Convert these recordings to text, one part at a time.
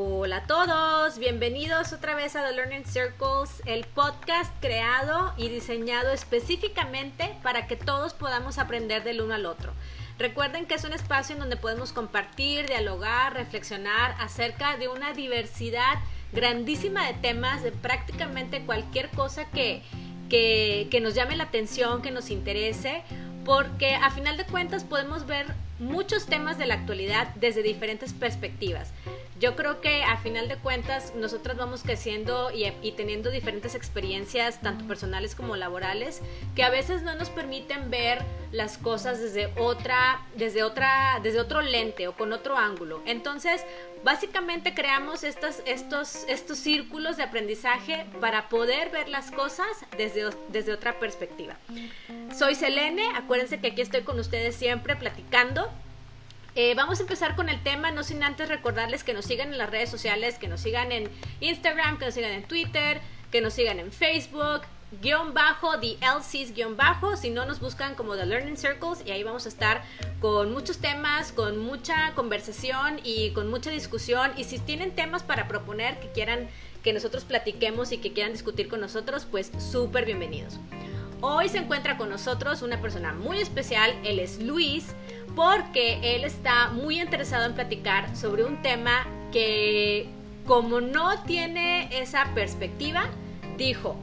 Hola a todos, bienvenidos otra vez a The Learning Circles, el podcast creado y diseñado específicamente para que todos podamos aprender del uno al otro. Recuerden que es un espacio en donde podemos compartir, dialogar, reflexionar acerca de una diversidad grandísima de temas, de prácticamente cualquier cosa que, que, que nos llame la atención, que nos interese, porque a final de cuentas podemos ver muchos temas de la actualidad desde diferentes perspectivas yo creo que a final de cuentas nosotras vamos creciendo y, teniendo diferentes experiencias, tanto personales como laborales, que a veces no nos permiten ver las cosas desde otra, desde otra, desde otro lente o con otro ángulo. Entonces, básicamente creamos estos, estos, estos círculos de aprendizaje para poder ver las cosas desde, desde otra perspectiva. Soy Selene, acuérdense que aquí estoy con ustedes siempre platicando eh, vamos a empezar con el tema, no sin antes recordarles que nos sigan en las redes sociales, que nos sigan en Instagram, que nos sigan en Twitter, que nos sigan en Facebook, guion bajo, the LCs guion bajo, si no nos buscan como The Learning Circles y ahí vamos a estar con muchos temas, con mucha conversación y con mucha discusión y si tienen temas para proponer que quieran que nosotros platiquemos y que quieran discutir con nosotros, pues súper bienvenidos. Hoy se encuentra con nosotros una persona muy especial, él es Luis, porque él está muy interesado en platicar sobre un tema que como no tiene esa perspectiva, dijo,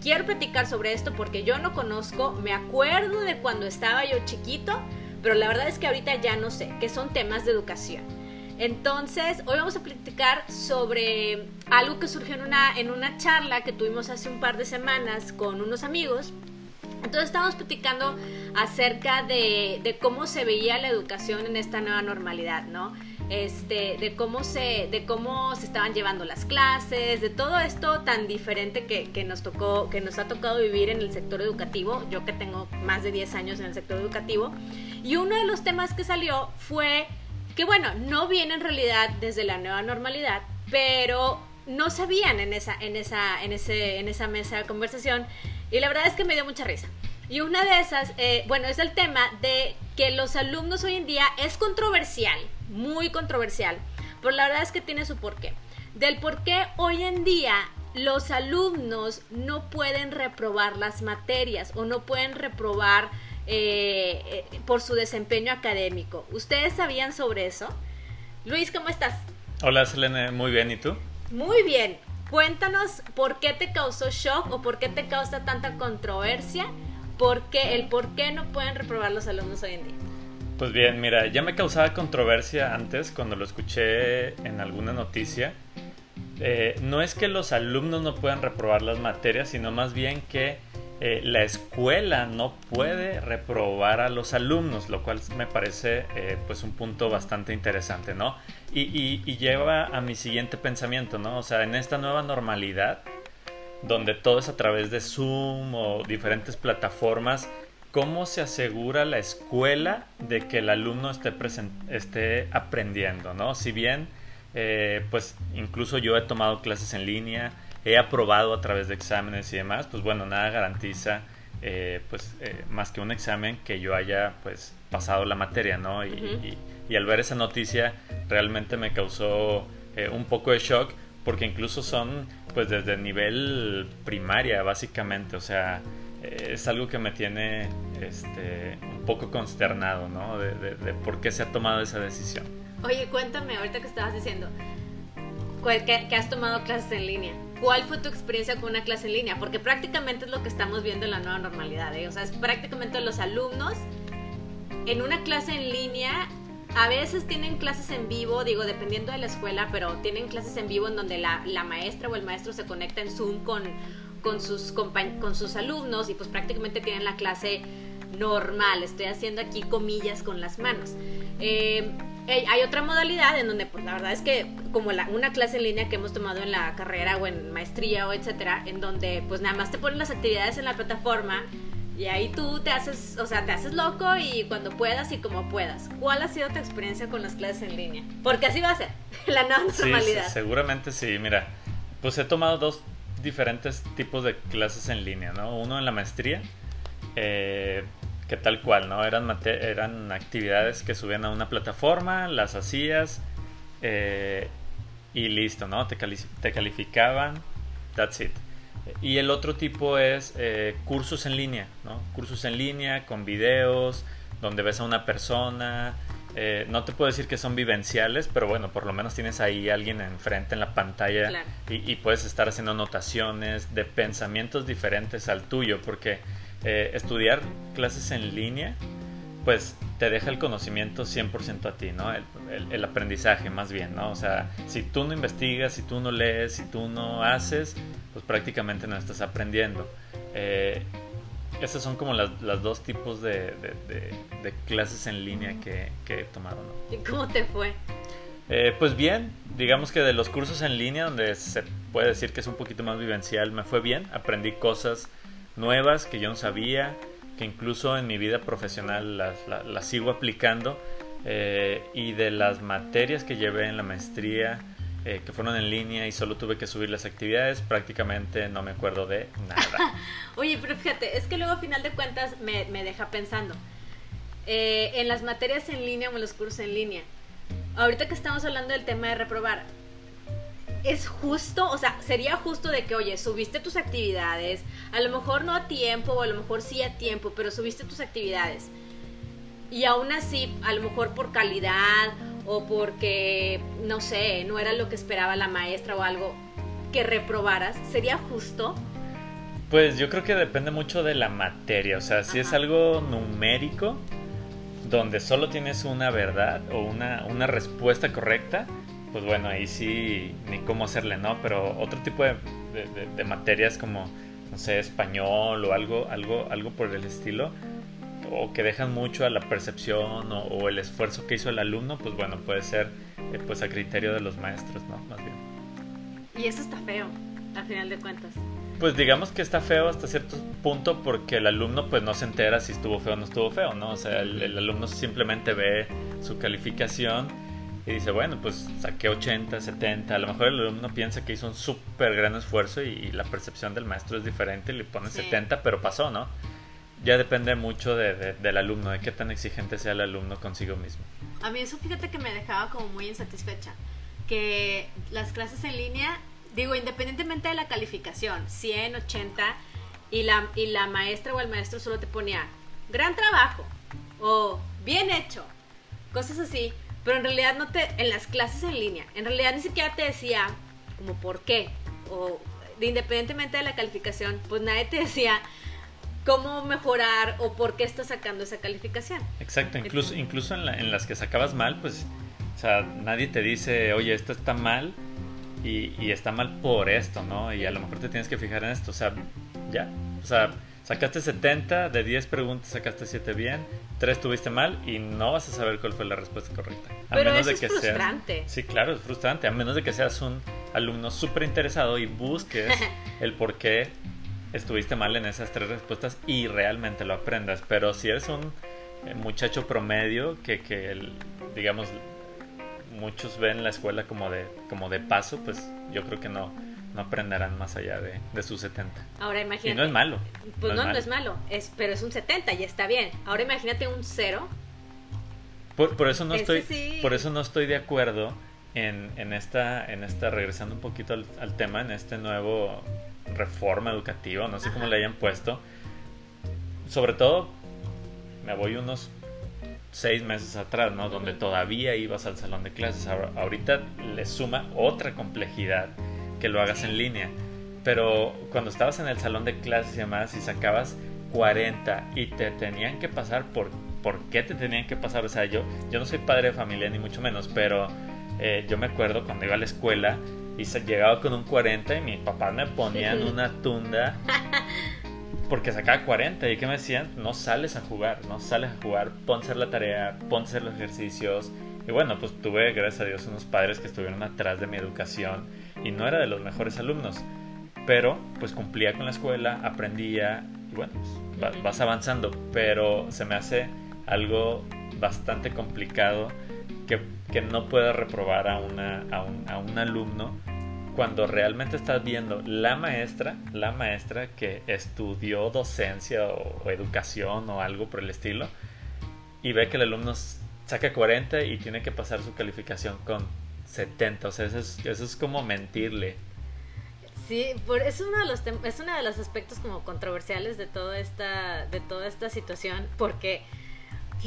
quiero platicar sobre esto porque yo no conozco, me acuerdo de cuando estaba yo chiquito, pero la verdad es que ahorita ya no sé, que son temas de educación. Entonces, hoy vamos a platicar sobre algo que surgió en una, en una charla que tuvimos hace un par de semanas con unos amigos entonces estábamos platicando acerca de, cómo se veía la educación en esta nueva normalidad, ¿no? Este, de cómo se, de cómo se estaban llevando las clases, de todo esto tan diferente que, nos tocó, que nos ha tocado vivir en el sector educativo, yo que tengo más de 10 años en el sector educativo. Y uno de los temas que salió fue que bueno, no viene en realidad desde la nueva normalidad, pero no sabían en esa, en esa, en ese, en esa mesa de conversación y la verdad es que me dio mucha risa. Y una de esas, eh, bueno, es el tema de que los alumnos hoy en día es controversial, muy controversial, pero la verdad es que tiene su porqué. Del por qué hoy en día los alumnos no pueden reprobar las materias o no pueden reprobar eh, eh, por su desempeño académico. ¿Ustedes sabían sobre eso? Luis, ¿cómo estás? Hola, Selene, muy bien, ¿y tú? Muy bien. Cuéntanos por qué te causó shock o por qué te causa tanta controversia, por qué, el por qué no pueden reprobar los alumnos hoy en día. Pues bien, mira, ya me causaba controversia antes cuando lo escuché en alguna noticia. Eh, no es que los alumnos no puedan reprobar las materias, sino más bien que eh, la escuela no puede reprobar a los alumnos, lo cual me parece eh, pues un punto bastante interesante, ¿no? Y, lleva a mi siguiente pensamiento, ¿no? O sea, en esta nueva normalidad, donde todo es a través de Zoom o diferentes plataformas, ¿cómo se asegura la escuela de que el alumno esté, esté aprendiendo, ¿no? Si bien, eh, pues incluso yo he tomado clases en línea, he aprobado a través de exámenes y demás, pues bueno, nada garantiza eh, pues eh, más que un examen que yo haya pues pasado la materia, ¿no? Y, al ver esa noticia realmente me causó eh, un poco de shock porque incluso son pues desde el nivel primaria básicamente, o sea, es algo que me tiene este, un poco consternado, ¿no? De, de, por qué se ha tomado esa decisión. Oye, cuéntame ahorita que estabas diciendo que, que has tomado clases en línea. ¿Cuál fue tu experiencia con una clase en línea? Porque prácticamente es lo que estamos viendo en la nueva normalidad. ¿eh? O sea, es prácticamente los alumnos en una clase en línea. A veces tienen clases en vivo, digo, dependiendo de la escuela, pero tienen clases en vivo en donde la, la maestra o el maestro se conecta en Zoom con, con, sus, con sus alumnos y pues prácticamente tienen la clase normal. Estoy haciendo aquí comillas con las manos. Eh, hay otra modalidad en donde, pues la verdad es que como la, una clase en línea que hemos tomado en la carrera o en maestría o etcétera, en donde pues nada más te ponen las actividades en la plataforma y ahí tú te haces, o sea, te haces loco y cuando puedas y como puedas. ¿Cuál ha sido tu experiencia con las clases en línea? Porque así va a ser, la nueva normalidad. Sí, seguramente sí, mira, pues he tomado dos diferentes tipos de clases en línea, ¿no? Uno en la maestría, eh, que tal cual, ¿no? Eran, eran actividades que subían a una plataforma, las hacías, eh, y listo, ¿no? Te, te calificaban, that's it. Y el otro tipo es eh, cursos en línea, ¿no? Cursos en línea con videos, donde ves a una persona. Eh, no te puedo decir que son vivenciales, pero bueno, por lo menos tienes ahí alguien enfrente en la pantalla y, puedes estar haciendo anotaciones de pensamientos diferentes al tuyo, porque eh, estudiar clases en línea, pues te deja el conocimiento 100% a ti, ¿no? El, aprendizaje más bien, ¿no? O sea, si tú no investigas, si tú no lees, si tú no haces, pues prácticamente no estás aprendiendo. Eh, estos son como las, dos tipos de, clases en línea que, he tomado, ¿no? ¿Y cómo te fue? Eh, pues bien, digamos que de los cursos en línea, donde se puede decir que es un poquito más vivencial, me fue bien, aprendí cosas nuevas que yo no sabía, que incluso en mi vida profesional las, sigo aplicando eh, y de las materias que llevé en la maestría eh, que fueron en línea y solo tuve que subir las actividades, prácticamente no me acuerdo de nada. Oye, pero fíjate, es que luego a final de cuentas me, deja pensando eh, en las materias en línea o en los cursos en línea. Ahorita que estamos hablando del tema de reprobar, es justo, o sea, sería justo de que, oye, subiste tus actividades, a lo mejor no a tiempo, o a lo mejor sí a tiempo, pero subiste tus actividades. Y aún así, a lo mejor por calidad o porque, no sé, no era lo que esperaba la maestra o algo, que reprobaras, ¿sería justo? Pues yo creo que depende mucho de la materia, o sea, si es algo numérico, donde solo tienes una verdad o una, una respuesta correcta, pues bueno, ahí sí, ni cómo hacerle, ¿no? Pero otro tipo de, de, materias como, no sé, español o algo, algo, algo por el estilo, o que dejan mucho a la percepción o, el esfuerzo que hizo el alumno, pues bueno, puede ser eh, pues a criterio de los maestros, ¿no? Más bien. Y eso está feo, al final de cuentas. Pues digamos que está feo hasta cierto punto porque el alumno pues no se entera si estuvo feo o no estuvo feo, ¿no? O sea, el, el alumno simplemente ve su calificación y dice, bueno, pues saqué 80, 70, a lo mejor el alumno piensa que hizo un súper gran esfuerzo y, la percepción del maestro es diferente, le pone 70, pero pasó, ¿no? Ya depende mucho de, del alumno, de qué tan exigente sea el alumno consigo mismo. A mí eso fíjate que me dejaba como muy insatisfecha, que las clases en línea, digo, independientemente de la calificación, 100, 80, y la, y la maestra o el maestro solo te ponía, gran trabajo, o bien hecho, cosas así pero en realidad no te, en las clases en línea, en realidad ni siquiera te decía como por qué, o independientemente de la calificación, pues nadie te decía cómo mejorar o por qué estás sacando esa calificación. Exacto, incluso, incluso en, en las que sacabas mal, pues, o sea, nadie te dice, oye, esto está mal y, y está mal por esto, ¿no? Y a lo mejor te tienes que fijar en esto, o sea, ya, o sea Sacaste 70, de 10 preguntas sacaste 7 bien, 3 tuviste mal y no vas a saber cuál fue la respuesta correcta. A Pero menos eso de que es frustrante. sí, claro, es frustrante. A menos de que seas un alumno súper interesado y busques el por qué estuviste mal en esas tres respuestas y realmente lo aprendas. Pero si eres un eh, muchacho promedio que, que el, digamos, muchos ven la escuela como de, como de paso, pues yo creo que no no aprenderán más allá de, de sus 70. Ahora imagínate. Y no es malo. Pues no, no es, malo. es pero es un 70 y está bien. Ahora imagínate un 0. Por, por eso no estoy por eso no estoy de acuerdo en, en esta en esta regresando un poquito al, tema en este nuevo reforma educativa, no sé cómo le hayan puesto. Sobre todo me voy unos seis meses atrás, ¿no? Donde todavía ibas al salón de clases. ahorita le suma otra complejidad que lo hagas en línea. Pero cuando estabas en el salón de clases y demás y sacabas 40 y te tenían que pasar por por qué te tenían que pasar. O sea, yo, yo no soy padre de familia ni mucho menos, pero eh, yo me acuerdo cuando iba a la escuela y se, llegaba con un 40 y mi papá me ponían una tunda porque sacaba 40 y que me decían, no sales a jugar, no sales a jugar, ponte a hacer la tarea, ponte a hacer los ejercicios. Y bueno, pues tuve, gracias a Dios, unos padres que estuvieron atrás de mi educación y no era de los mejores alumnos, pero pues cumplía con la escuela, aprendía y bueno, pues, vas avanzando, pero se me hace algo bastante complicado que, que no pueda reprobar a, una, a, un, a un alumno cuando realmente estás viendo la maestra, la maestra que estudió docencia o, o, educación o algo por el estilo, y ve que el alumno saca 40 y tiene que pasar su calificación con 70, o sea, eso es, eso es como mentirle. Sí, por, es, uno de los es uno de los aspectos como controversiales de toda esta, de toda esta situación, porque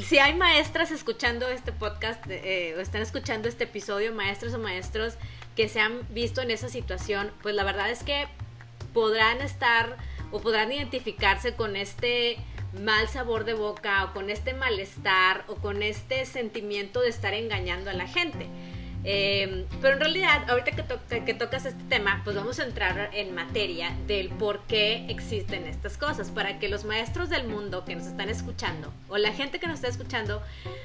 si hay maestras escuchando este podcast eh, o están escuchando este episodio, maestros o maestros que se han visto en esa situación, pues la verdad es que podrán estar o podrán identificarse con este mal sabor de boca o con este malestar o con este sentimiento de estar engañando a la gente. Eh, pero en realidad, ahorita que, tocas este tema, pues vamos a entrar en materia del por qué existen estas cosas, para que los maestros del mundo que nos están escuchando, o la gente que nos está escuchando,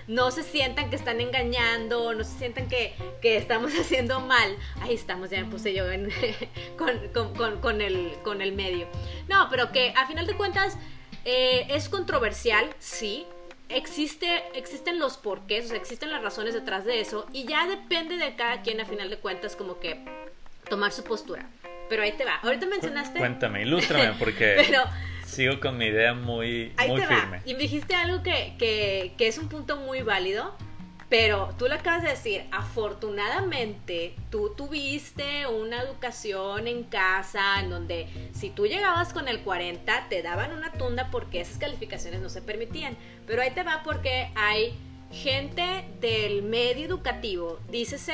no se sientan que están engañando, no se sientan que, que estamos haciendo mal. Ahí estamos, ya me puse yo con, el, con el medio. No, pero que a final de cuentas eh, es controversial, sí, existe, existen los porqués, o sea, existen las razones detrás de eso y ya depende de cada quien a final de cuentas como que tomar su postura. Pero ahí te va. Ahorita mencionaste... Cuéntame, ilústrame porque sigo con mi idea muy, muy firme. Y me dijiste algo que, que, que es un punto muy válido pero tú le acabas de decir, afortunadamente tú tuviste una educación en casa en donde si tú llegabas con el 40 te daban una tunda porque esas calificaciones no se permitían. Pero ahí te va porque hay gente del medio educativo, dícese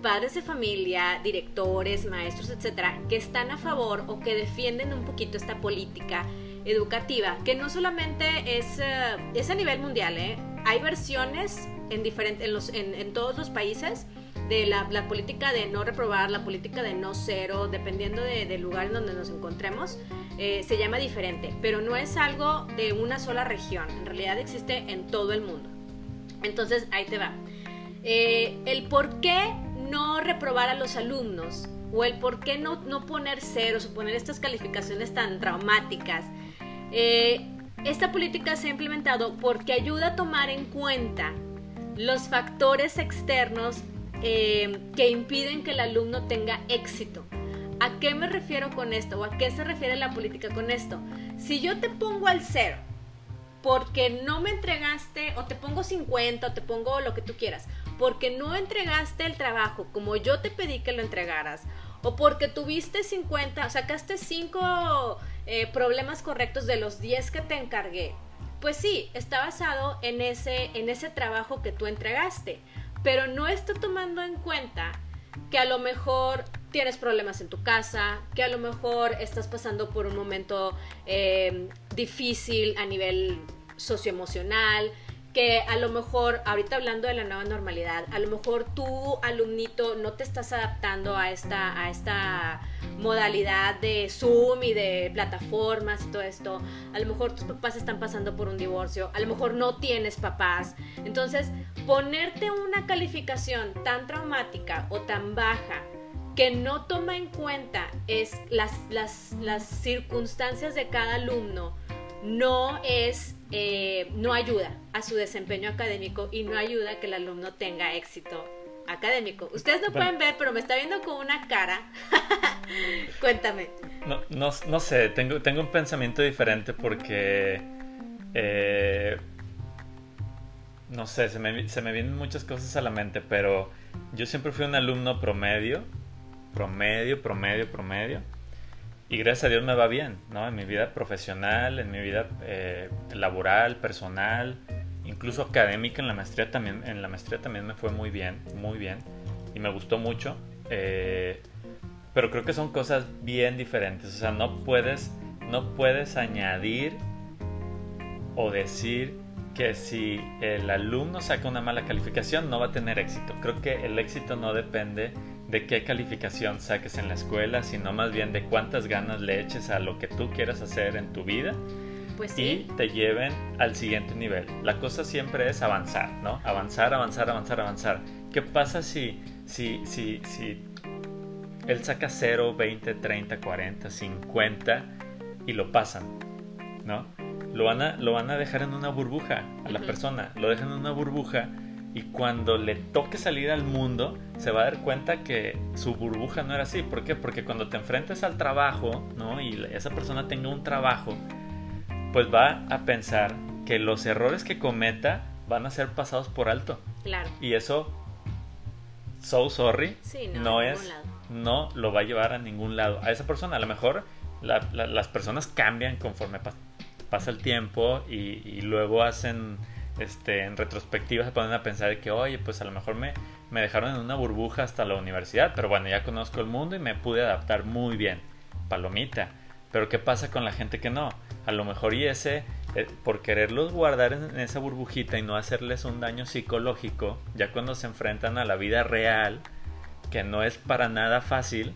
padres de familia, directores, maestros, etcétera, que están a favor o que defienden un poquito esta política educativa, que no solamente es, eh, es a nivel mundial, ¿eh? Hay versiones en, en, los, en, todos los países de la, política de no reprobar, la política de no cero, dependiendo del lugar en donde nos encontremos, eh, se llama diferente, pero no es algo de una sola región, en realidad existe en todo el mundo. Entonces, ahí te va. Eh, el por qué no reprobar a los alumnos o el por qué no, no poner ceros o poner estas calificaciones tan traumáticas. Eh, esta política se ha implementado porque ayuda a tomar en cuenta los factores externos eh, que impiden que el alumno tenga éxito. ¿A qué me refiero con esto? ¿O a qué se refiere la política con esto? Si yo te pongo al cero porque no me entregaste, o te pongo 50, o te pongo lo que tú quieras, porque no entregaste el trabajo como yo te pedí que lo entregaras, o porque tuviste 50, sacaste 5 eh, problemas correctos de los 10 que te encargué, pues sí, está basado en ese, en ese trabajo que tú entregaste, pero no está tomando en cuenta que a lo mejor tienes problemas en tu casa, que a lo mejor estás pasando por un momento eh, difícil a nivel socioemocional, que a lo mejor, ahorita hablando de la nueva normalidad, a lo mejor tú, alumnito, no te estás adaptando a esta, a esta modalidad de Zoom y de plataformas y todo esto. A lo mejor tus papás están pasando por un divorcio, a lo mejor no tienes papás. Entonces, ponerte una calificación tan traumática o tan baja que no toma en cuenta es las, las, las circunstancias de cada alumno, no es eh, no ayuda a su desempeño académico y no ayuda a que el alumno tenga éxito académico. Ustedes no pueden ver, pero me está viendo con una cara. Cuéntame. No, no, no, sé, tengo, tengo un pensamiento diferente porque... Eh, no sé, se me, se me vienen muchas cosas a la mente, pero yo siempre fui un alumno promedio, promedio, promedio, promedio y gracias a Dios me va bien, ¿no? En mi vida profesional, en mi vida eh, laboral, personal, incluso académica, en la maestría también, en la maestría también me fue muy bien, muy bien, y me gustó mucho. Eh, pero creo que son cosas bien diferentes, o sea, no puedes, no puedes añadir o decir que si el alumno saca una mala calificación no va a tener éxito. Creo que el éxito no depende de qué calificación saques en la escuela, sino más bien de cuántas ganas le eches a lo que tú quieras hacer en tu vida pues y te lleven al siguiente nivel. La cosa siempre es avanzar, ¿no? Avanzar, avanzar, avanzar, avanzar. ¿Qué pasa si, si, si, si él saca 0, 20, 30, 40, 50 y lo pasan, ¿no? Lo van a, lo van a dejar en una burbuja a la persona, lo dejan en una burbuja y cuando le toque salir al mundo se va a dar cuenta que su burbuja no era así. ¿Por qué? Porque cuando te enfrentes al trabajo, ¿no? Y esa persona tenga un trabajo, pues va a pensar que los errores que cometa van a ser pasados por alto. Claro. Y eso so sorry, Sí, no, es, lado. no lo va a llevar a ningún lado. A esa persona, a lo mejor la- la- las personas cambian conforme pa- pasa el tiempo y, y luego hacen, este, en retrospectiva se ponen a pensar que, oye, pues a lo mejor me, me dejaron en una burbuja hasta la universidad, pero bueno, ya conozco el mundo y me pude adaptar muy bien. Palomita. Pero ¿qué pasa con la gente que no? A lo mejor y ese, eh, por quererlos guardar en, en esa burbujita y no hacerles un daño psicológico, ya cuando se enfrentan a la vida real, que no es para nada fácil,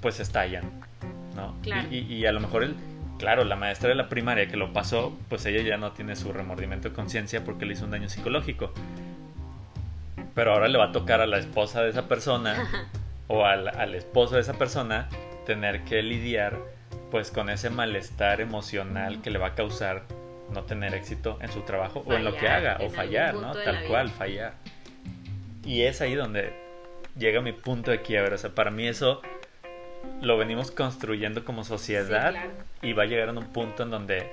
pues estallan, ¿no? Claro. Y, y- y a lo mejor, el, claro, la maestra de la primaria que lo pasó, pues ella ya no tiene su remordimiento de conciencia porque le hizo un daño psicológico. Pero ahora le va a tocar a la esposa de esa persona o al, al esposo de esa persona tener que lidiar pues con ese malestar emocional que le va a causar no tener éxito en su trabajo o en lo que haga o fallar, ¿no? Tal vida. cual, fallar. Y es ahí donde llega mi punto de quiebre. O sea, para mí eso lo venimos construyendo como sociedad Sí, claro. Y va a llegar a un punto en donde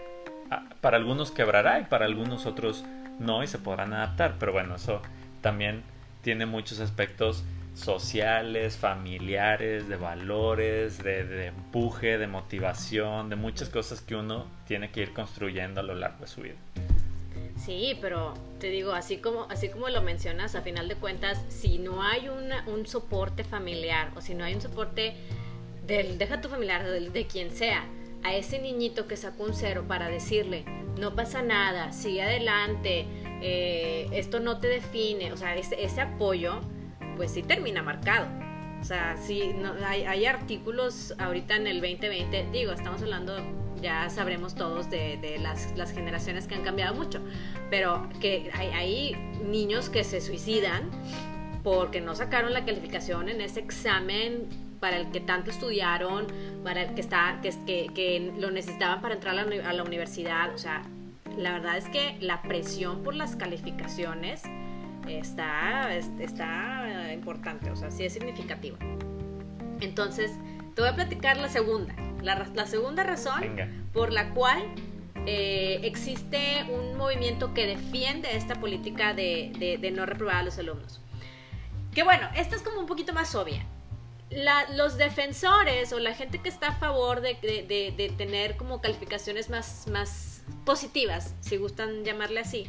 ah, para algunos quebrará y para algunos otros no y se podrán adaptar. Pero bueno, eso también tiene muchos aspectos sociales, familiares, de valores, de, empuje, de motivación, de muchas cosas que uno tiene que ir construyendo a lo largo de su vida. Sí, pero te digo, así como, así como lo mencionas, a final de cuentas, si no hay una- un soporte familiar o si no hay un soporte del, deja tu familiar, de, quien sea, a ese niñito que sacó un cero para decirle, no pasa nada, sigue adelante, eh, esto no te define, o sea, ese, apoyo, pues sí termina marcado. O sea, sí, no, hay, hay artículos ahorita en el 2020, digo, estamos hablando, ya sabremos todos de, las, las generaciones que han cambiado mucho, pero que hay niños que se suicidan porque no sacaron la calificación en ese examen para el que tanto estudiaron, para el que, está, que, que, que lo necesitaban para entrar a la, a la universidad. O sea, la verdad es que la presión por las calificaciones está, es- está eh, importante, o sea, sí es significativa. Entonces, te voy a platicar la segunda. La, la segunda razón Venga. por la cual eh, existe un movimiento que defiende esta política de, de- de no reprobar a los alumnos. Que bueno, esta es como un poquito más obvia. La- los defensores o la gente que está a favor de, de- tener como calificaciones más, positivas, si gustan llamarle así,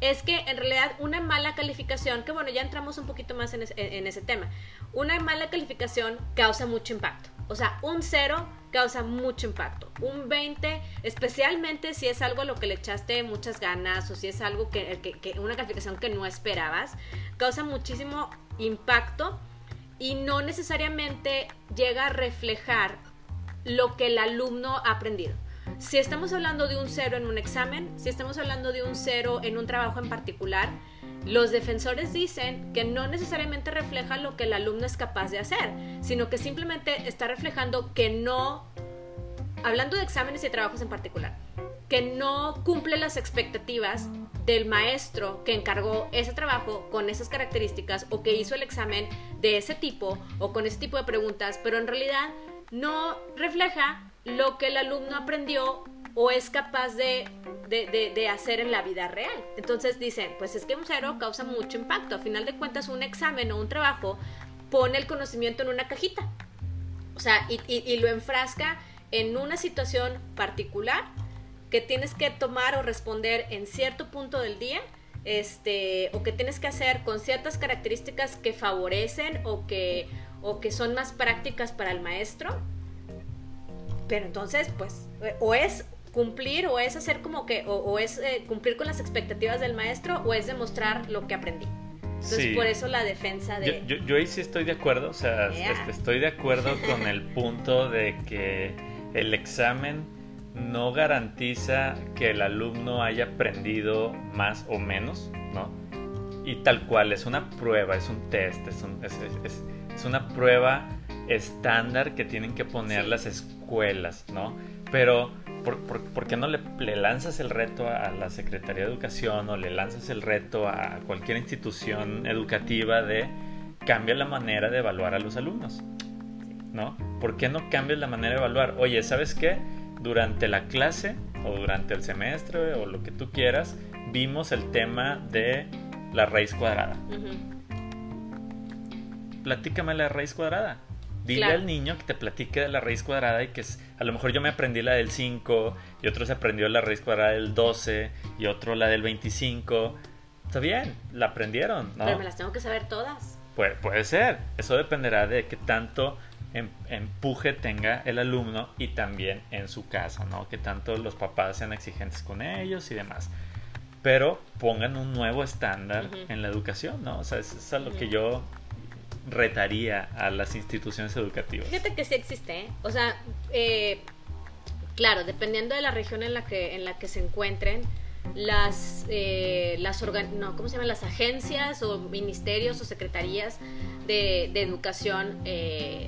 es que en realidad una mala calificación, que bueno, ya entramos un poquito más en, es- en ese tema, una mala calificación causa mucho impacto. O sea, un cero causa mucho impacto. Un 20, especialmente si es algo a lo que le echaste muchas ganas o si es algo que- una calificación que no esperabas, causa muchísimo impacto y no necesariamente llega a reflejar lo que el alumno ha aprendido. Si estamos hablando de un cero en un examen, si estamos hablando de un cero en un trabajo en particular, los defensores dicen que no necesariamente refleja lo que el alumno es capaz de hacer, sino que simplemente está reflejando que no, hablando de exámenes y trabajos en particular, que no cumple las expectativas del maestro que encargó ese trabajo con esas características o que hizo el examen de ese tipo o con ese tipo de preguntas, pero en realidad no refleja lo que el alumno aprendió o es capaz de, de- de- hacer en la vida real. Entonces dicen, pues es que un cero causa mucho impacto. A final de cuentas, un examen o un trabajo pone el conocimiento en una cajita. O sea, y lo enfrasca en una situación particular que tienes que tomar o responder en cierto punto del día, este, o que tienes que hacer con ciertas características que favorecen o que, o que son más prácticas para el maestro. Pero entonces, pues, o es cumplir, o es hacer como que, o, o es eh, cumplir con las expectativas del maestro, o es demostrar lo que aprendí. Entonces, Sí. por eso la defensa de... Yo, yo, yo ahí sí estoy de acuerdo, o sea, Yeah. este, estoy de acuerdo con el punto de que el examen no garantiza que el alumno haya aprendido más o menos, ¿no? Y tal cual, es una prueba, es un test, es, un- es- es- es- es una prueba estándar que tienen que poner Sí. las escuelas, ¿no? Pero, ¿por, por, por qué no le, le lanzas el reto a la Secretaría de Educación o le lanzas el reto a cualquier institución educativa de cambia la manera de evaluar a los alumnos? ¿No? ¿Por qué no cambias la manera de evaluar? Oye, ¿sabes qué? Durante la clase o durante el semestre o lo que tú quieras, vimos el tema de la raíz cuadrada. Ujú. platícame la raíz cuadrada. Dile al niño que te platique de la raíz cuadrada y que a lo mejor yo me aprendí la del 5 y otro se aprendió la raíz cuadrada del 12 y otro la del 25. Está bien, la aprendieron, ¿no? Pero me las tengo que saber todas. Puede, puede ser. Eso dependerá de qué tanto empuje tenga el alumno y también en su casa, ¿no? Que tanto los papás sean exigentes con ellos y demás. Pero pongan un nuevo estándar en la educación, ¿no? O sea, eso es a lo que yo retaría a las instituciones educativas? Fíjate que sí existe, ¿eh? O sea, eh, claro, dependiendo de la región en la que, en la que se encuentren, las, eh, las, no, ¿cómo se llaman? las agencias o ministerios o secretarías de, educación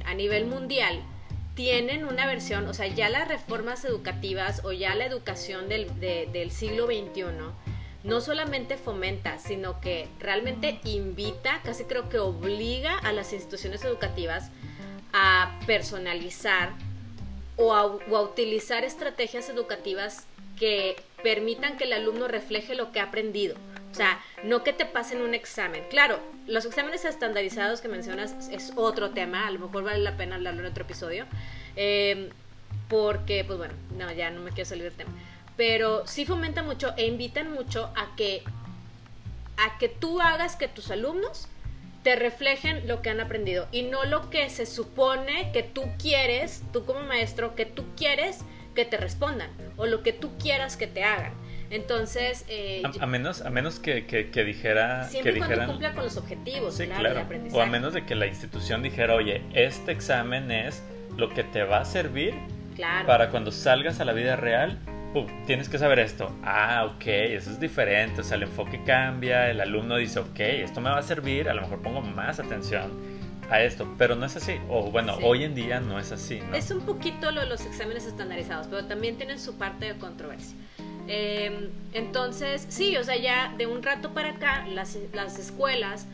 a nivel mundial tienen una versión, o sea, ya las reformas educativas o ya la educación del, del siglo XXI no solamente fomenta, sino que realmente invita, casi creo que obliga a las instituciones educativas a personalizar o a, utilizar estrategias educativas que permitan que el alumno refleje lo que ha aprendido. O sea, no que te pasen un examen. Claro, los exámenes estandarizados que mencionas es otro tema, a lo mejor vale la pena hablarlo en otro episodio, eh, porque, pues bueno, no, ya no me quiero salir del tema pero sí fomenta mucho e invitan mucho a que a que tú hagas que tus alumnos te reflejen lo que han aprendido y no lo que se supone que tú quieres, tú como maestro, que tú quieres que te respondan o lo que tú quieras que te hagan. Entonces, eh, a, menos, a menos que, que, dijera... Siempre que cuando cumpla con los objetivos, sí, claro, O a menos de que la institución dijera, oye, este examen es lo que te va a servir para cuando salgas a la vida real tienes que saber esto. Ah, ok, eso es diferente. O sea, el enfoque cambia, el alumno dice, ok, esto me va a servir, a lo mejor pongo más atención a esto, pero no es así. O bueno, hoy en día no es así. Es un poquito lo de los exámenes estandarizados, pero también tienen su parte de controversia. Em, entonces, sí, o sea, ya de un rato para acá, las, las escuelas,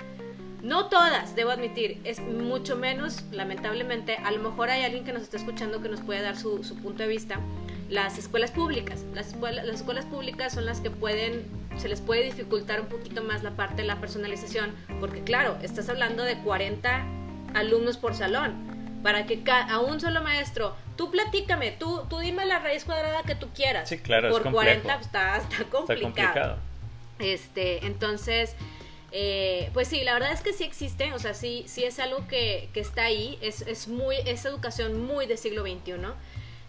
no todas, debo admitir, es mucho menos, lamentablemente, a lo mejor hay alguien que nos está escuchando que nos puede dar su, su punto de vista las escuelas públicas. Las escuelas, las escuelas públicas son las que pueden, se les puede dificultar un poquito más la parte de la personalización, porque claro, estás hablando de 40 alumnos por salón, para que a un solo maestro, tú platícame, tú, tú dime la raíz cuadrada que tú quieras. Sí, claro, por es 40 está, está, complicado. Este, entonces, eh, pues sí, la verdad es que sí existe, o sea, sí, sí es algo que, que está ahí, es, es, muy, es educación muy de siglo XXI.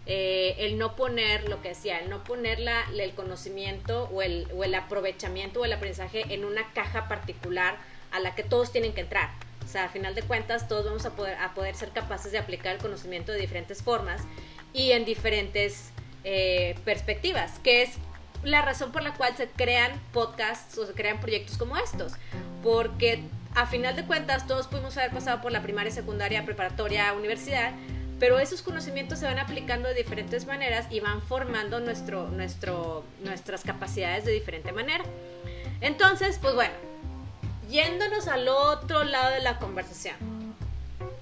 Eh, el no poner, lo que decía, el no poner el conocimiento o el, o el aprovechamiento o el aprendizaje en una caja particular a la que todos tienen que entrar. O sea, a final de cuentas, todos vamos a poder, a poder ser capaces de aplicar el conocimiento de diferentes formas y en diferentes eh, perspectivas, que es la razón por la cual se crean podcasts o se crean proyectos como estos. Porque a final de cuentas, todos pudimos haber pasado por la primaria, secundaria, preparatoria, universidad, pero esos conocimientos se van aplicando de diferentes maneras y van formando nuestro, nuestro, nuestras capacidades de diferente manera. Entonces, pues bueno, yéndonos al otro lado de la conversación.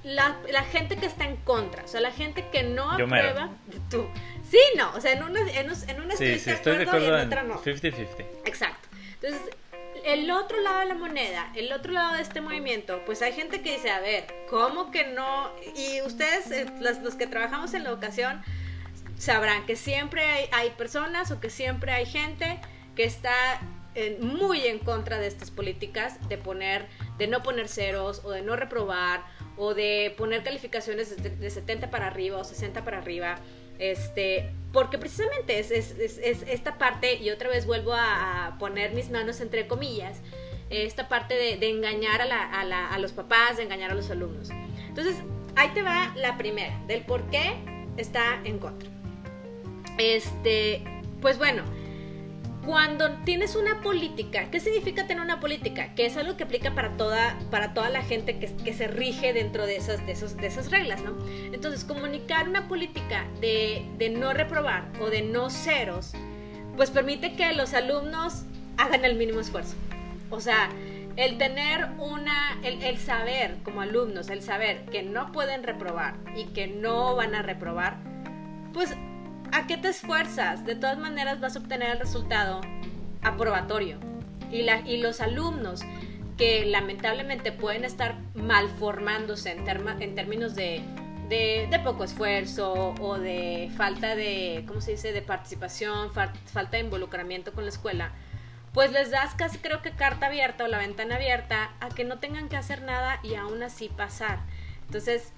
La, la gente que está en contra, o sea, la gente que no aprueba, tú. Sí, no, o sea, en una, en, en una sí, sí, estoy de acuerdo, en 50-50. Exacto. Entonces, el otro lado de la moneda, el otro lado de este movimiento, pues hay gente que dice, a ver, ¿cómo que no? Y ustedes, eh, los, que trabajamos en la educación, sabrán que siempre hay, personas o que siempre hay gente que está muy en contra de estas políticas de poner, de no poner ceros o de no reprobar o de poner calificaciones de, de 70 para arriba o 60 para arriba este, porque precisamente es, esta parte, y otra vez vuelvo a, poner mis manos entre comillas, esta parte de, engañar a, los papás, de engañar a los alumnos. Entonces, ahí te va la primera, del por qué está en contra. Este, pues bueno, cuando tienes una política, ¿qué significa tener una política? Que es algo que aplica para toda, para toda la gente que, que se rige dentro de esas, de, esos, de esas reglas, ¿no? Entonces, comunicar una política de, de no reprobar o de no ceros, pues permite que los alumnos hagan el mínimo esfuerzo. O sea, el tener una, el, el, saber como alumnos, el saber que no pueden reprobar y que no van a reprobar, pues ¿a qué te esfuerzas? De todas maneras vas a obtener el resultado aprobatorio. Y, los alumnos que lamentablemente pueden estar malformándose en, en términos de, de, poco esfuerzo o de falta de, ¿cómo se dice?, de participación, falta de involucramiento con la escuela, pues les das casi creo que carta abierta o la ventana abierta a que no tengan que hacer nada y aún así pasar. Entonces,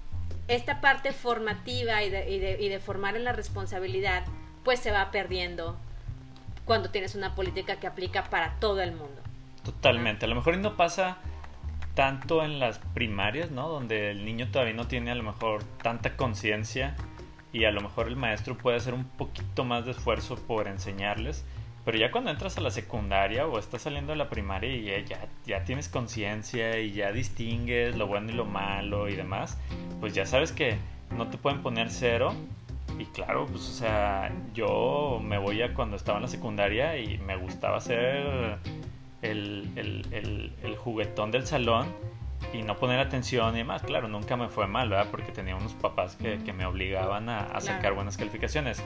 esta parte formativa y de, y de, y de formar en la responsabilidad, pues se va perdiendo cuando tienes una política que aplica para todo el mundo. Totalmente. A lo mejor no pasa tanto en las primarias, ¿no? Donde el niño todavía no tiene a lo mejor tanta conciencia y a lo mejor el maestro puede hacer un poquito más de esfuerzo por enseñarles. Pero ya cuando entras a la secundaria o estás saliendo de la primaria y ya, ya tienes conciencia y ya distingues lo bueno y lo malo y demás, pues ya sabes que no te pueden poner cero. Y claro, pues o sea, yo me voy a cuando estaba en la secundaria y me gustaba hacer el, el, el, juguetón del salón y no poner atención y demás. Claro, nunca me fue mal, ¿verdad? Porque tenía unos papás que, que me obligaban a, a sacar buenas calificaciones.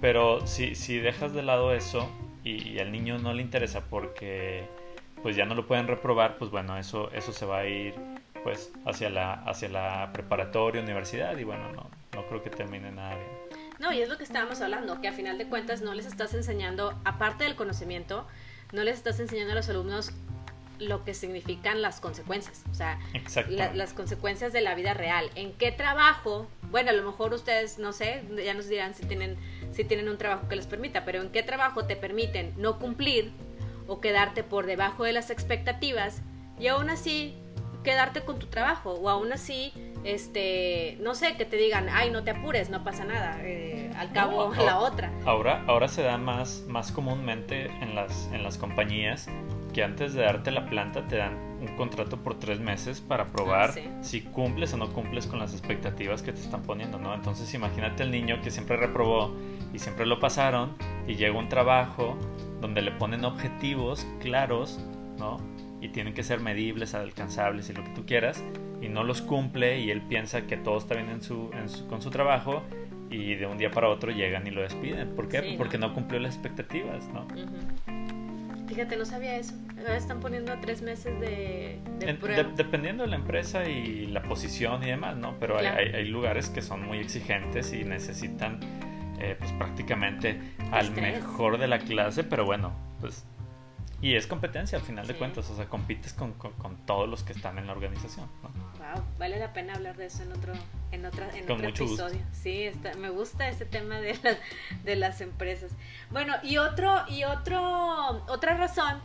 Pero si, si dejas de lado eso y, al niño no le interesa porque pues ya no lo pueden reprobar, pues bueno, eso, eso se va a ir pues hacia la, hacia la preparatoria, universidad y bueno, no, no creo que termine nada bien. No, y es lo que estábamos hablando, que a final de cuentas no les estás enseñando, aparte del conocimiento, no les estás enseñando a los alumnos lo que significan las consecuencias, o sea, las consecuencias de la vida real. ¿En qué trabajo? Bueno, a lo mejor ustedes, no sé, ya nos dirán si tienen, si tienen un trabajo que les permita, pero ¿en qué trabajo te permiten no cumplir o quedarte por debajo de las expectativas y aún así quedarte con tu trabajo o aún así este no sé que te digan ay no te apures no pasa nada eh, al cabo la otra ahora ahora se da más más comúnmente en las en las compañías que antes de darte la planta te dan un contrato por tres meses para probar ah, si cumples o no cumples con las expectativas que te están poniendo, ¿no? Entonces imagínate el niño que siempre reprobó y siempre lo pasaron y llega un trabajo donde le ponen objetivos claros, ¿no? Y tienen que ser medibles, alcanzables y lo que tú quieras, y no los cumple y él piensa que todo está bien en su, con su trabajo y de un día para otro llegan y lo despiden. ¿Por qué? Porque no cumplió las expectativas, ¿no? Fíjate, no sabía eso. Están poniendo a tres meses de, dependiendo de la empresa y la posición y demás, ¿no? Pero hay, lugares que son muy exigentes y necesitan eh, pues prácticamente al mejor de la clase, pero bueno, pues... Y es competencia al final de cuentas, o sea, compites con, con, todos los que están en la organización. ¿no? Wow, vale la pena hablar de eso en otro, en otra, en otro episodio. Sí, está, me gusta ese tema de las, de las empresas. Bueno, y otro, y otro, otra razón,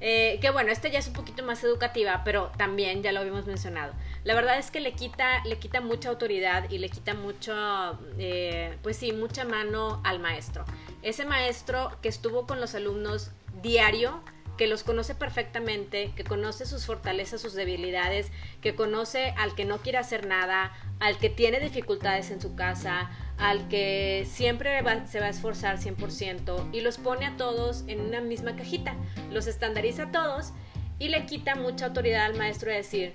eh, que bueno, esta ya es un poquito más educativa, pero también ya lo habíamos mencionado. La verdad es que le quita, le quita mucha autoridad y le quita mucho, eh, pues sí, mucha mano al maestro. Ese maestro que estuvo con los alumnos diario, que los conoce perfectamente, que conoce sus fortalezas, sus debilidades, que conoce al que no quiere hacer nada, al que tiene dificultades en su casa, al que siempre se va a esforzar 100% y los pone a todos en una misma cajita, los estandariza a todos y le quita mucha autoridad al maestro de decir,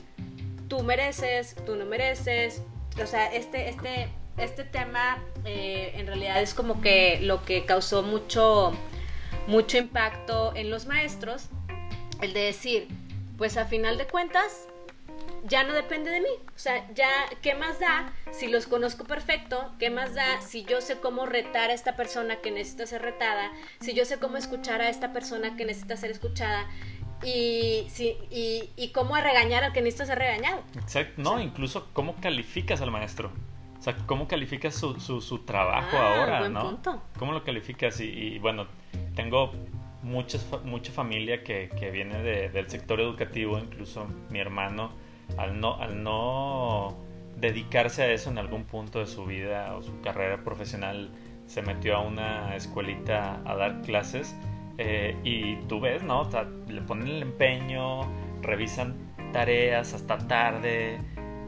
tú mereces, tú no mereces, o sea, este, este, este tema eh, en realidad es como que lo que causó mucho mucho impacto en los maestros, el de decir, pues a final de cuentas, ya no depende de mí. O sea, ya, ¿qué más da si los conozco perfecto? ¿Qué más da si yo sé cómo retar a esta persona que necesita ser retada? Si yo sé cómo escuchar a esta persona que necesita ser escuchada? Y, si, y, cómo regañar al que necesita ser regañado. Exacto, no, incluso cómo calificas al maestro. O sea, ¿cómo calificas su, su, trabajo ah, ahora, buen no? Punto. ¿Cómo lo calificas? y, bueno, tengo muchas, mucha familia que, que viene del sector educativo, incluso mi hermano, al no, al no dedicarse a eso en algún punto de su vida o su carrera profesional, se metió a una escuelita a dar clases eh, y tú ves, ¿no? O sea, le ponen el empeño, revisan tareas hasta tarde,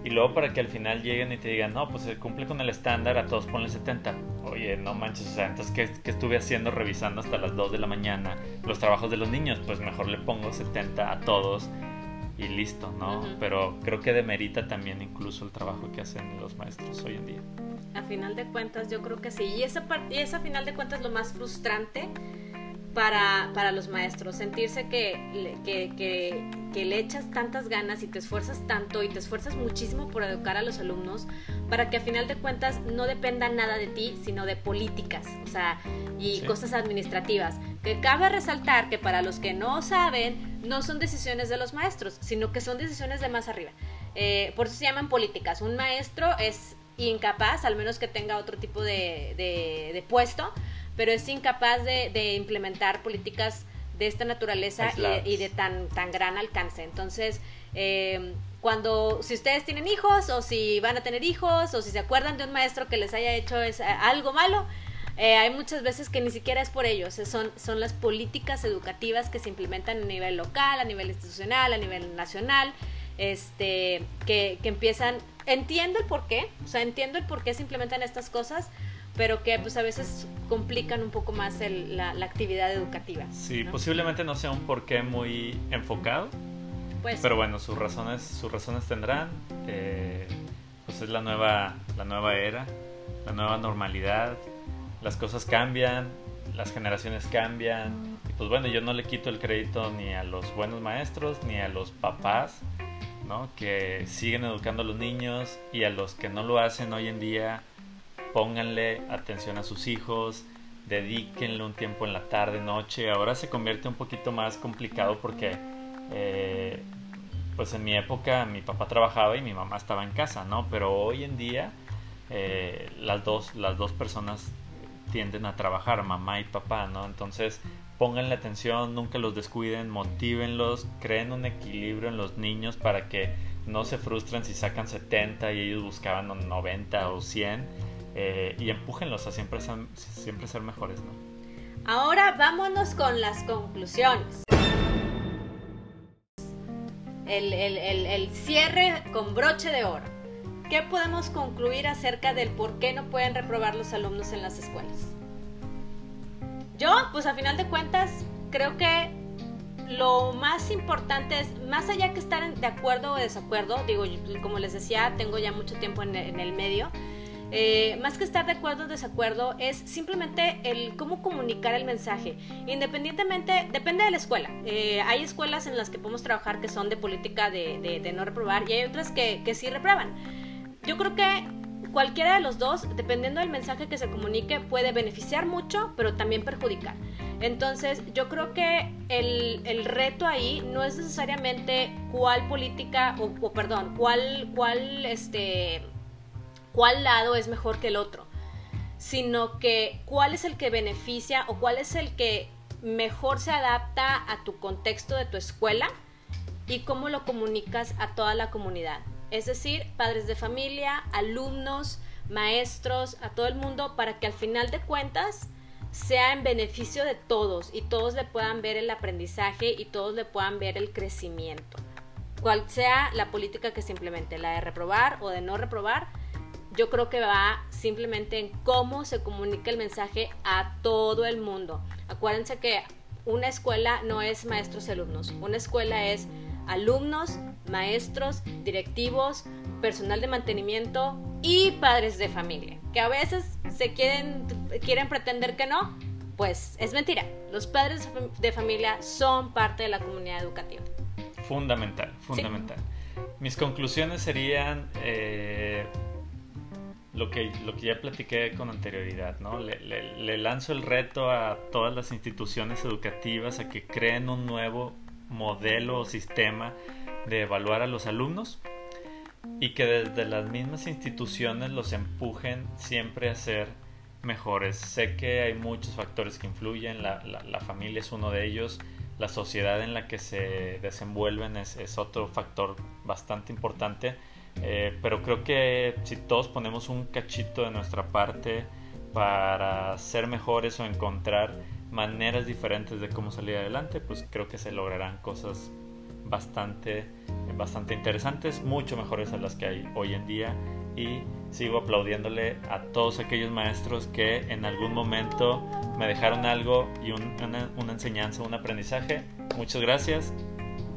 y luego para que al final lleguen y te digan, no, pues se cumple con el estándar, a todos ponle 70. Oye, no manches, o sea, entonces, ¿qué, estuve haciendo revisando hasta las 2 de la mañana los trabajos de los niños? Pues mejor le pongo 70 a todos y listo, ¿no? Pero creo que demerita también incluso el trabajo que hacen los maestros hoy en día. A final de cuentas, yo creo que sí. Y esa, y esa final de cuentas lo más frustrante para, para los maestros, sentirse que, que, que, que, le echas tantas ganas y te esfuerzas tanto y te esfuerzas muchísimo por educar a los alumnos para que a final de cuentas no dependa nada de ti, sino de políticas, o sea, y cosas administrativas. Que cabe resaltar que para los que no saben, no son decisiones de los maestros, sino que son decisiones de más arriba. Eh, por eso se llaman políticas. Un maestro es incapaz, al menos que tenga otro tipo de, de puesto, pero es incapaz de, implementar políticas de esta naturaleza y de, tan, tan gran alcance. Entonces, eh, cuando, si ustedes tienen hijos o si van a tener hijos o si se acuerdan de un maestro que les haya hecho es, algo malo, eh, hay muchas veces que ni siquiera es por ellos, son, son las políticas educativas que se implementan a nivel local, a nivel institucional, a nivel nacional, este, que, que empiezan, entiendo el por qué, o sea, entiendo el por qué se implementan estas cosas, pero que pues a veces complican un poco más la, actividad educativa. Sí, posiblemente no sea un porqué muy enfocado, pues, pero bueno, sus razones, sus razones tendrán. Eh, pues es la nueva, la nueva era, la nueva normalidad, las cosas cambian, las generaciones cambian. Y pues bueno, yo no le quito el crédito ni a los buenos maestros ni a los papás, ¿no? Que siguen educando a los niños y a los que no lo hacen hoy en día pónganle atención a sus hijos, dedíquenle un tiempo en la tarde, noche. Ahora se convierte un poquito más complicado porque, eh, pues en mi época mi papá trabajaba y mi mamá estaba en casa, ¿no? Pero hoy en día eh, las, dos, las dos personas tienden a trabajar, mamá y papá, ¿no? Entonces pónganle atención, nunca los descuiden, motívenlos, creen un equilibrio en los niños para que no se frustren si sacan 70 y ellos buscaban 90 o 100 eh, y empújenlos a siempre ser, siempre ser mejores, ¿no? Ahora vámonos con las conclusiones. El, el, el, cierre con broche de oro. ¿Qué podemos concluir acerca del por qué no pueden reprobar los alumnos en las escuelas? Yo, pues a final de cuentas, creo que lo más importante es, más allá que estar de acuerdo o desacuerdo, digo, como les decía, tengo ya mucho tiempo en el medio, eh, más que estar de acuerdo o desacuerdo, es simplemente el cómo comunicar el mensaje. Independientemente, depende de la escuela. Eh, hay escuelas en las que podemos trabajar que son de política de, no reprobar y hay otras que, que sí reprueban. Yo creo que cualquiera de los dos, dependiendo del mensaje que se comunique, puede beneficiar mucho, pero también perjudicar. Entonces, yo creo que el, el reto ahí no es necesariamente cuál política, o, o perdón, cuál, cuál este, cuál lado es mejor que el otro, sino que cuál es el que beneficia o cuál es el que mejor se adapta a tu contexto de tu escuela y cómo lo comunicas a toda la comunidad. Es decir, padres de familia, alumnos, maestros, a todo el mundo, para que al final de cuentas sea en beneficio de todos y todos le puedan ver el aprendizaje y todos le puedan ver el crecimiento. Cual sea la política que se implemente, la de reprobar o de no reprobar, yo creo que va simplemente en cómo se comunica el mensaje a todo el mundo. Acuérdense que una escuela no es maestros y alumnos, una escuela es alumnos, maestros, directivos, personal de mantenimiento y padres de familia, que a veces se quieren, quieren pretender que no, pues es mentira. Los padres de familia son parte de la comunidad educativa. Fundamental, fundamental. Mis conclusiones serían... Eh lo que, lo que ya platiqué con anterioridad, ¿no? Le, lanzo el reto a todas las instituciones educativas a que creen un nuevo modelo o sistema de evaluar a los alumnos y que desde las mismas instituciones los empujen siempre a ser mejores. Sé que hay muchos factores que influyen, la, la, familia es uno de ellos, la sociedad en la que se desenvuelven es, es otro factor bastante importante eh, pero creo que si todos ponemos un cachito de nuestra parte para ser mejores o encontrar maneras diferentes de cómo salir adelante, pues creo que se lograrán cosas bastante, bastante interesantes, mucho mejores a las que hay hoy en día. Y sigo aplaudiéndole a todos aquellos maestros que en algún momento me dejaron algo y una, una, enseñanza, un aprendizaje. Muchas gracias.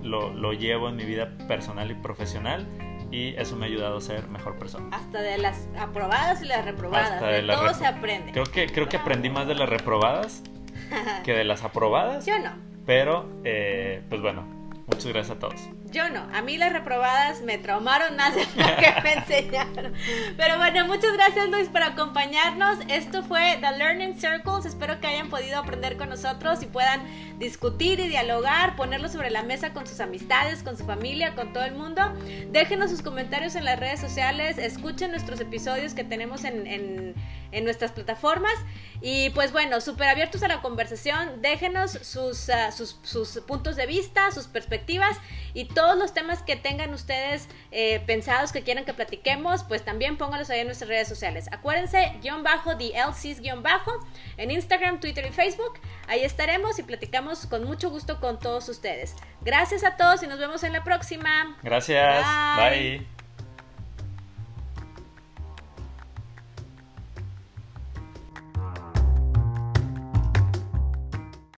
Lo, lo llevo en mi vida personal y profesional y eso me ha ayudado a ser mejor persona. Hasta de las aprobadas y las reprobadas, de, todo se aprende. Creo que, creo que aprendí más de las reprobadas que de las aprobadas. Yo no. Pero, eh, pues bueno, muchas gracias a todos. Yo no, a mí las reprobadas me traumaron más de lo que me enseñaron. Pero bueno, muchas gracias Luis por acompañarnos. Esto fue The Learning Circles. Espero que hayan podido aprender con nosotros y puedan discutir y dialogar, ponerlo sobre la mesa con sus amistades, con su familia, con todo el mundo. Déjenos sus comentarios en las redes sociales, escuchen nuestros episodios que tenemos en, en, en nuestras plataformas. Y pues bueno, súper abiertos a la conversación. Déjenos sus, uh, sus, sus puntos de vista, sus perspectivas y todo todos los temas que tengan ustedes eh, pensados que quieran que platiquemos, pues también pónganlos ahí en nuestras redes sociales. Acuérdense, guion bajo, DLCs guion bajo, en Instagram, Twitter y Facebook. Ahí estaremos y platicamos con mucho gusto con todos ustedes. Gracias a todos y nos vemos en la próxima. Gracias. Bye.